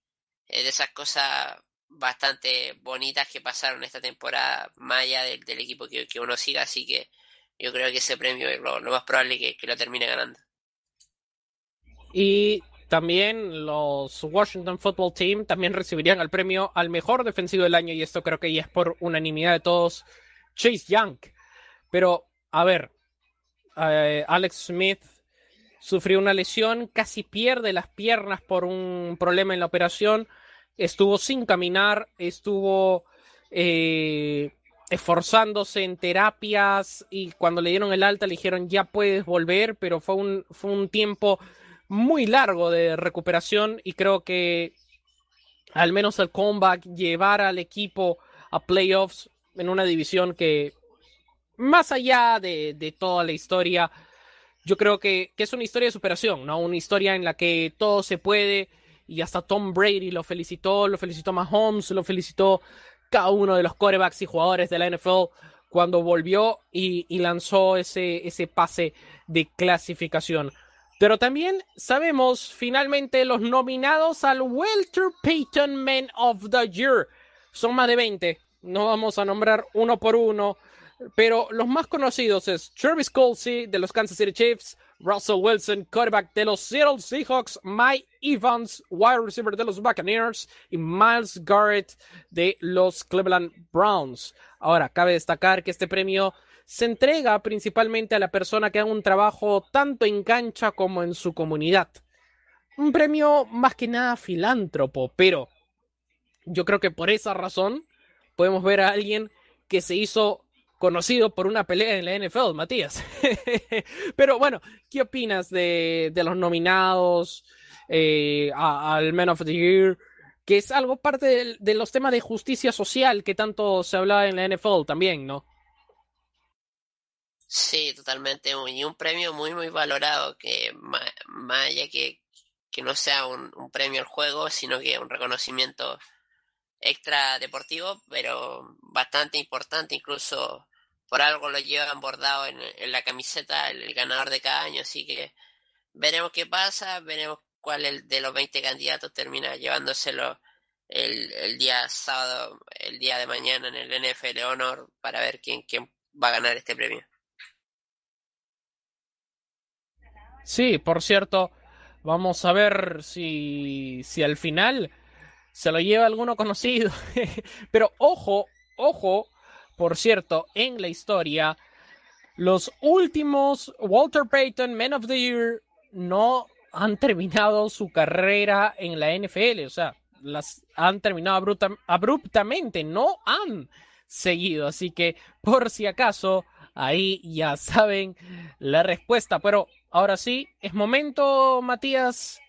de esas cosas bastante bonitas que pasaron esta temporada, más allá del, equipo que, uno siga, así que yo creo que ese premio es lo, más probable que lo termine ganando. Y también los Washington Football Team también recibirían el premio al mejor defensivo del año y esto creo que ya es por unanimidad de todos, Chase Young. Pero, a ver, eh, Alex Smith sufrió una lesión, casi pierde las piernas por un problema en la operación, estuvo sin caminar, estuvo eh, esforzándose en terapias y cuando le dieron el alta le dijeron ya puedes volver, pero fue un, fue un tiempo muy largo de recuperación y creo que al menos el comeback llevar al equipo a playoffs en una división que más allá de, toda la historia, yo creo que, es una historia de superación, ¿no? Una historia en la que todo se puede y hasta Tom Brady lo felicitó, lo felicitó Mahomes, lo felicitó cada uno de los corebacks y jugadores de la NFL cuando volvió y, y lanzó ese, ese pase de clasificación. Pero también sabemos finalmente los nominados al Walter Payton Man of the Year. Son más de 20. No vamos a nombrar uno por uno. Pero los más conocidos es Travis Colsey de los Kansas City Chiefs, Russell Wilson, quarterback de los Seattle Seahawks, Mike Evans, wide receiver de los Buccaneers y Miles Garrett de los Cleveland Browns. Ahora, cabe destacar que este premio se entrega principalmente a la persona que haga un trabajo tanto en cancha como en su comunidad. Un premio más que nada filántropo, pero yo creo que por esa razón podemos ver a alguien que se hizo conocido por una pelea en la NFL, Matías. pero bueno, ¿qué opinas de, los nominados eh, al Man of the Year? Que es algo parte de, de los temas de justicia social que tanto se habla en la NFL también, ¿no? Sí, totalmente. Y un premio muy, muy valorado, que más, allá que, que no sea un, premio al juego, sino que un reconocimiento extra deportivo, pero bastante importante, incluso por algo lo llevan bordado en, la camiseta el, ganador de cada año, así que veremos qué pasa, veremos cuál de los 20 candidatos termina llevándoselo el, el día sábado, el día de mañana en el NFL Honor para ver quién, quién va a ganar este premio. Sí, por cierto, vamos a ver si, si al final se lo lleva alguno conocido. Pero ojo, ojo, por cierto, en la historia, los últimos Walter Payton Men of the Year no han terminado su carrera en la NFL, o sea, las han terminado abruptamente, no han seguido, así que por si acaso, ahí ya saben la respuesta, pero Ahora sí, es momento, Matías,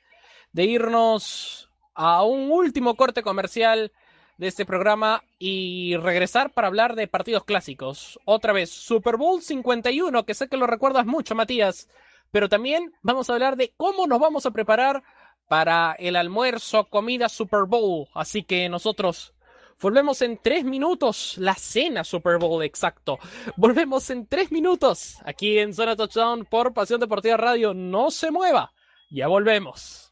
de irnos a un último corte comercial de este programa y regresar para hablar de partidos clásicos. Otra vez, Super Bowl 51, que sé que lo recuerdas mucho, Matías, pero también vamos a hablar de cómo nos vamos a preparar para el almuerzo, comida Super Bowl. Así que nosotros Volvemos en tres minutos. La cena Super Bowl, exacto. Volvemos en tres minutos. Aquí en Zona Touchdown por Pasión Deportiva Radio. No se mueva. Ya volvemos.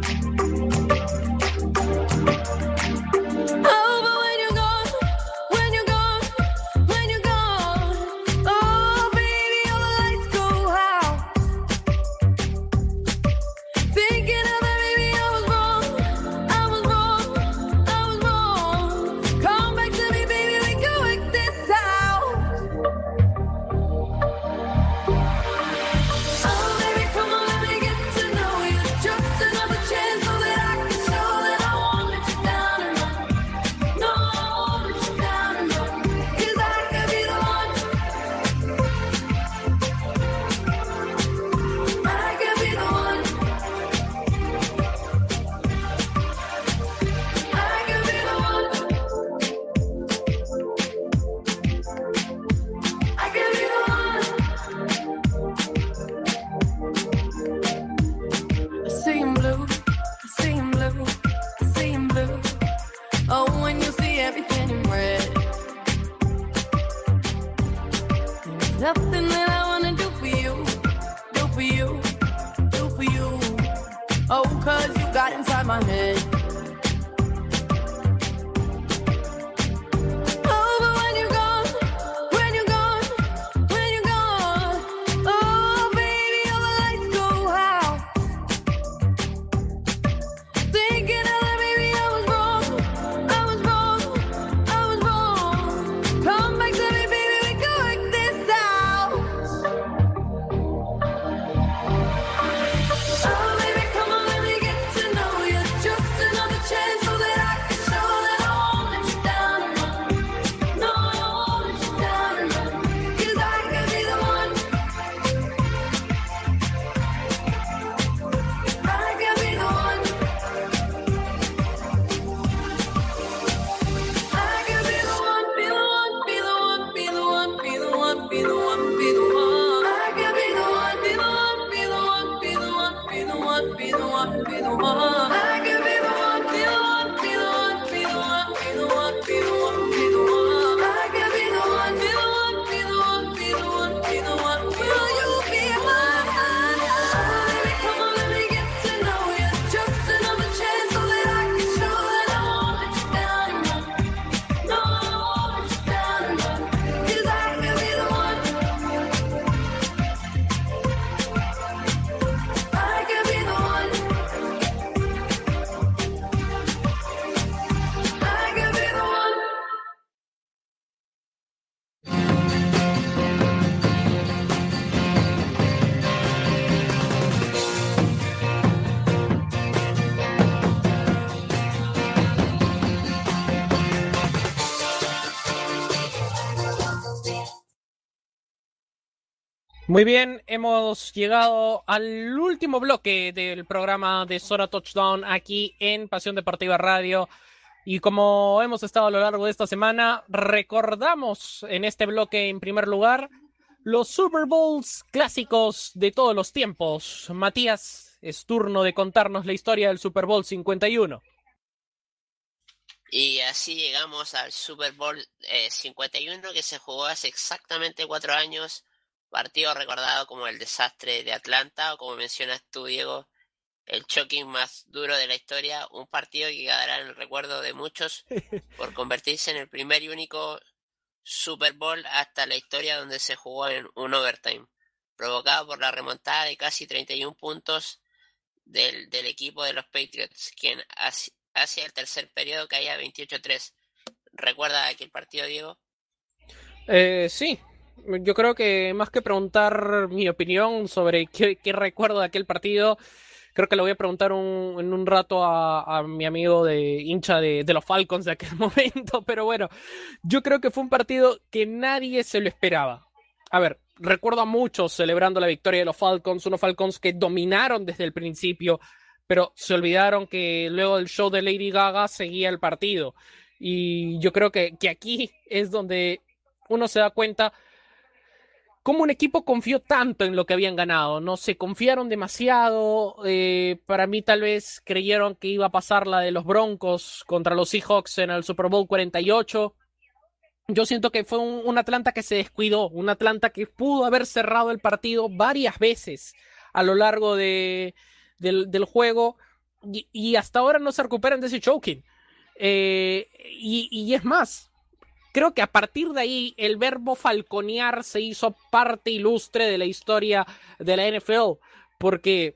Muy bien, hemos llegado al último bloque del programa de Sora Touchdown aquí en Pasión Deportiva Radio. Y como hemos estado a lo largo de esta semana, recordamos en este bloque en primer lugar los Super Bowls clásicos de todos los tiempos. Matías, es turno de contarnos la historia del Super Bowl 51. Y así llegamos al Super Bowl eh, 51 que se jugó hace exactamente cuatro años. Partido recordado como el desastre de Atlanta o como mencionas tú, Diego, el choking más duro de la historia. Un partido que quedará en el recuerdo de muchos por convertirse en el primer y único Super Bowl hasta la historia donde se jugó en un overtime, provocado por la remontada de casi 31 puntos del, del equipo de los Patriots, quien hacia, hacia el tercer periodo caía 28-3. ¿Recuerda aquel partido, Diego? Eh, sí, yo creo que más que preguntar mi opinión sobre qué, qué recuerdo de aquel partido, creo que le voy a preguntar un, en un rato a, a, mi amigo de hincha de, de, los Falcons de aquel momento, pero bueno, yo creo que fue un partido que nadie se lo esperaba. A ver, recuerdo a muchos celebrando la victoria de los Falcons, unos Falcons que dominaron desde el principio, pero se olvidaron que luego del show de Lady Gaga seguía el partido. Y yo creo que, que aquí es donde uno se da cuenta cómo un equipo confió tanto en lo que habían ganado. No se confiaron demasiado. Eh, para mí, tal vez creyeron que iba a pasar la de los Broncos contra los Seahawks en el Super Bowl 48. Yo siento que fue un, Atlanta que se descuidó, un Atlanta que pudo haber cerrado el partido varias veces a lo largo de, del, juego y, hasta ahora no se recuperan de ese choking. Eh, y es más, creo que a partir de ahí el verbo falconear se hizo parte ilustre de la historia de la NFL, porque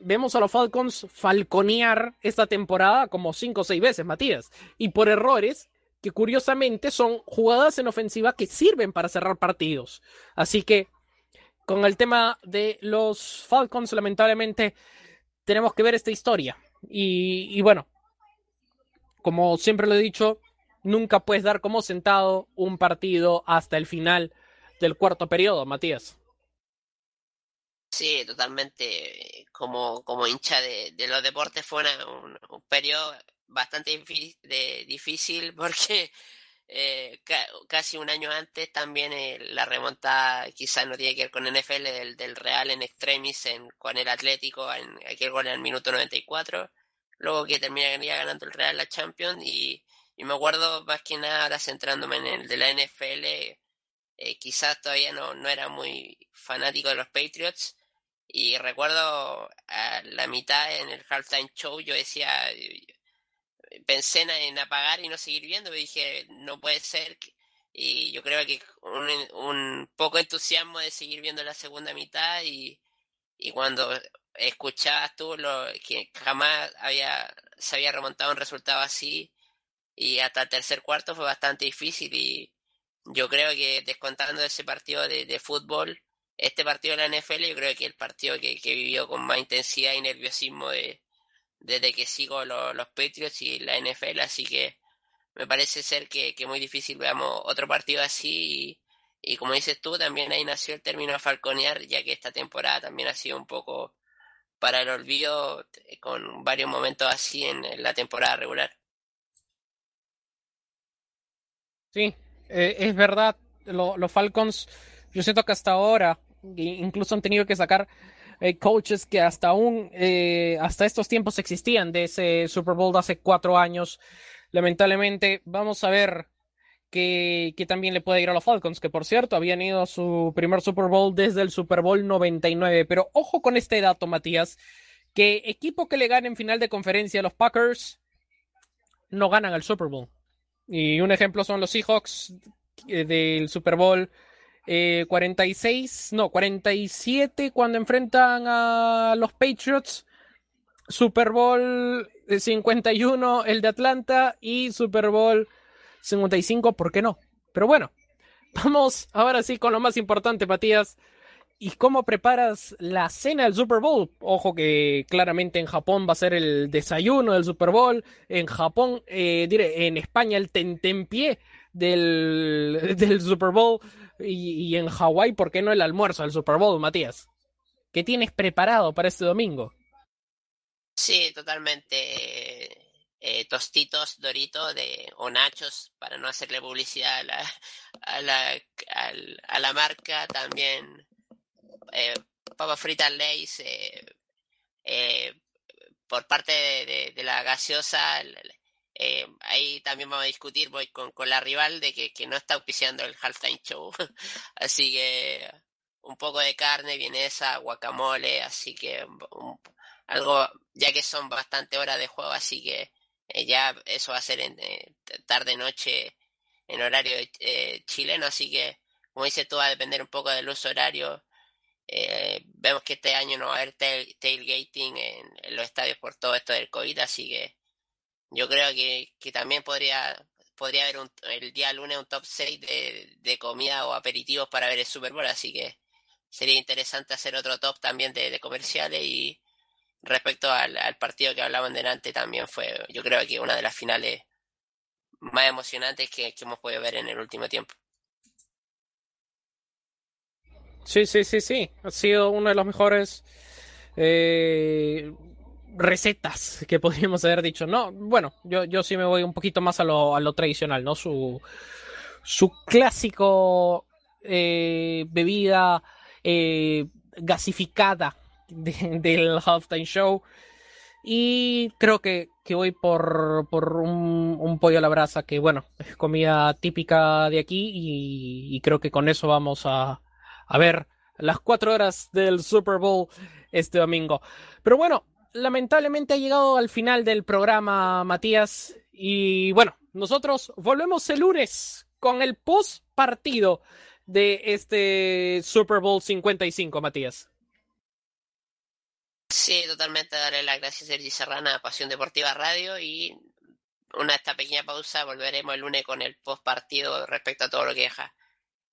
vemos a los Falcons falconear esta temporada como cinco o seis veces, Matías, y por errores que curiosamente son jugadas en ofensiva que sirven para cerrar partidos. Así que con el tema de los Falcons, lamentablemente, tenemos que ver esta historia. Y, bueno, como siempre lo he dicho, nunca puedes dar como sentado un partido hasta el final del cuarto periodo, Matías. Sí, totalmente. Como, como hincha de, de los deportes fue un, un, periodo bastante difícil porque eh, ca, casi un año antes también eh, la remontada quizás no tiene que ver con NFL del, del Real en extremis en, con el Atlético en aquel gol en el minuto 94 luego que terminaría ganando el Real la Champions y, y me acuerdo más que nada ahora centrándome en el de la NFL eh, quizás todavía no, no era muy fanático de los Patriots Y recuerdo a la mitad en el halftime show, yo decía, pensé en, apagar y no seguir viendo, me dije, no puede ser. Y yo creo que un, un poco entusiasmo de seguir viendo la segunda mitad y, y cuando escuchabas tú lo que jamás había se había remontado un resultado así y hasta el tercer cuarto fue bastante difícil y yo creo que descontando ese partido de, fútbol, este partido de la NFL yo creo que el partido que, que vivió con más intensidad y nerviosismo de, desde que sigo los Patriots y la NFL, así que me parece ser que, que muy difícil veamos otro partido así y, y, como dices tú, también ahí nació el término falconear, ya que esta temporada también ha sido un poco para el olvido eh, con varios momentos así en, la temporada regular. Sí, eh, es verdad, los Falcons, yo siento que hasta ahora incluso han tenido que sacar eh, coaches que hasta aún, hasta estos tiempos existían de ese Super Bowl de hace cuatro años. Lamentablemente, vamos a ver que, también le puede ir a los Falcons, que por cierto habían ido a su primer Super Bowl desde el Super Bowl 99. Pero ojo con este dato, Matías, que equipo que le gane en final de conferencia a los Packers no ganan el Super Bowl. Y un ejemplo son los Seahawks eh, del Super Bowl 46, eh, no, 47 cuando enfrentan a los Patriots. Super Bowl 51 el de Atlanta y Super Bowl 55, ¿por qué no? Pero bueno, vamos ahora sí con lo más importante, Matías. ¿Y cómo preparas la cena del Super Bowl? Ojo que claramente en Japón va a ser el desayuno del Super Bowl. En Japón, eh, diré, en España el tentempié del, del Super Bowl. Y, en Hawái, ¿por qué no el almuerzo del Super Bowl, Matías? ¿Qué tienes preparado para este domingo? Sí, totalmente eh, tostitos Dorito de, o Nachos, para no hacerle publicidad a la, a la, a la marca, también eh, papas fritas Lays, eh, eh, por parte de, la gaseosa, ahí también vamos a discutir voy con, con la rival de que, que no está auspiciando el halftime show, así que un poco de carne, vienesa, guacamole, así que algo, ya que son bastante horas de juego, así que eh, ya eso va a ser en eh, tarde-noche en horario eh, chileno, así que, como dices tú, va a depender un poco del uso horario. Vemos que este año no va a haber tailgating en, los estadios por todo esto del COVID, así que yo creo que, que también podría podría haber un, el día lunes un top 6 de, de comida o aperitivos para ver el Super Bowl, así que sería interesante hacer otro top también de comerciales y, respecto al, partido que hablaban delante, también fue, yo creo que una de las finales más emocionantes que, hemos podido ver en el último tiempo. Sí, sí, sí, sí. Ha sido una de las mejores eh, recetas que podríamos haber dicho. No, bueno, yo, yo sí me voy un poquito más a lo, a lo tradicional, ¿no? Su, su clásico eh, bebida eh, gasificada del halftime show. Y creo que, que voy por, por un, pollo a la brasa, que bueno, es comida típica de aquí y, creo que con eso vamos a, a ver las cuatro horas del Super Bowl este domingo. Pero bueno, lamentablemente ha llegado al final del programa, Matías. Y bueno, nosotros volvemos el lunes con el post partido de este Super Bowl 55, Matías. Sí, totalmente darle las gracias a Sergi Serrana Pasión Deportiva Radio y una esta pequeña pausa, volveremos el lunes con el post partido respecto a todo lo que deja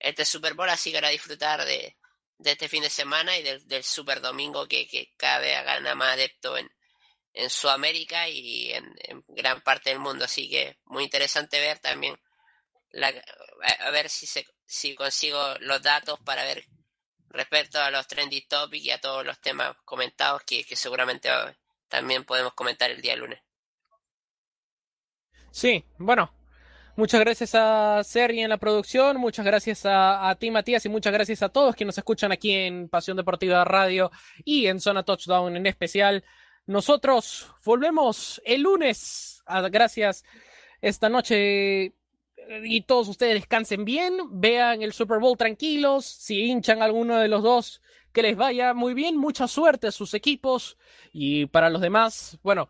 este Super Bowl, así que ahora disfrutar de, este fin de semana y del, del Super Domingo que, que, cada vez gana más adepto en, en Sudamérica y en, gran parte del mundo, así que muy interesante ver también a ver si, se, si consigo los datos para ver respecto a los trendy topics y a todos los temas comentados que, seguramente también podemos comentar el día lunes. Sí, bueno, muchas gracias a Sergi en la producción, muchas gracias a, a, ti Matías y muchas gracias a todos que nos escuchan aquí en Pasión Deportiva Radio y en Zona Touchdown en especial. Nosotros volvemos el lunes. Ah, gracias esta noche y todos ustedes descansen bien, vean el Super Bowl tranquilos, si hinchan alguno de los dos, que les vaya muy bien, mucha suerte a sus equipos y para los demás, bueno,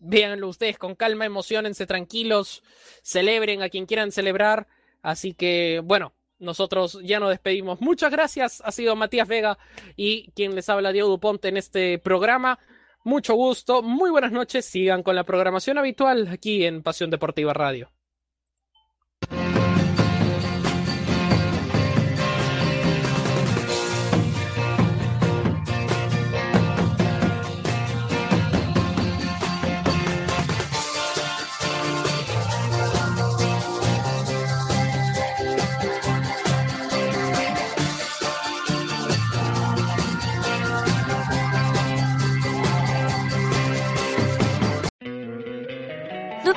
véanlo ustedes con calma, emocionense tranquilos, celebren a quien quieran celebrar, así que bueno, nosotros ya nos despedimos. Muchas gracias, ha sido Matías Vega y quien les habla Diego Duponte en este programa. Mucho gusto, muy buenas noches, sigan con la programación habitual aquí en Pasión Deportiva Radio.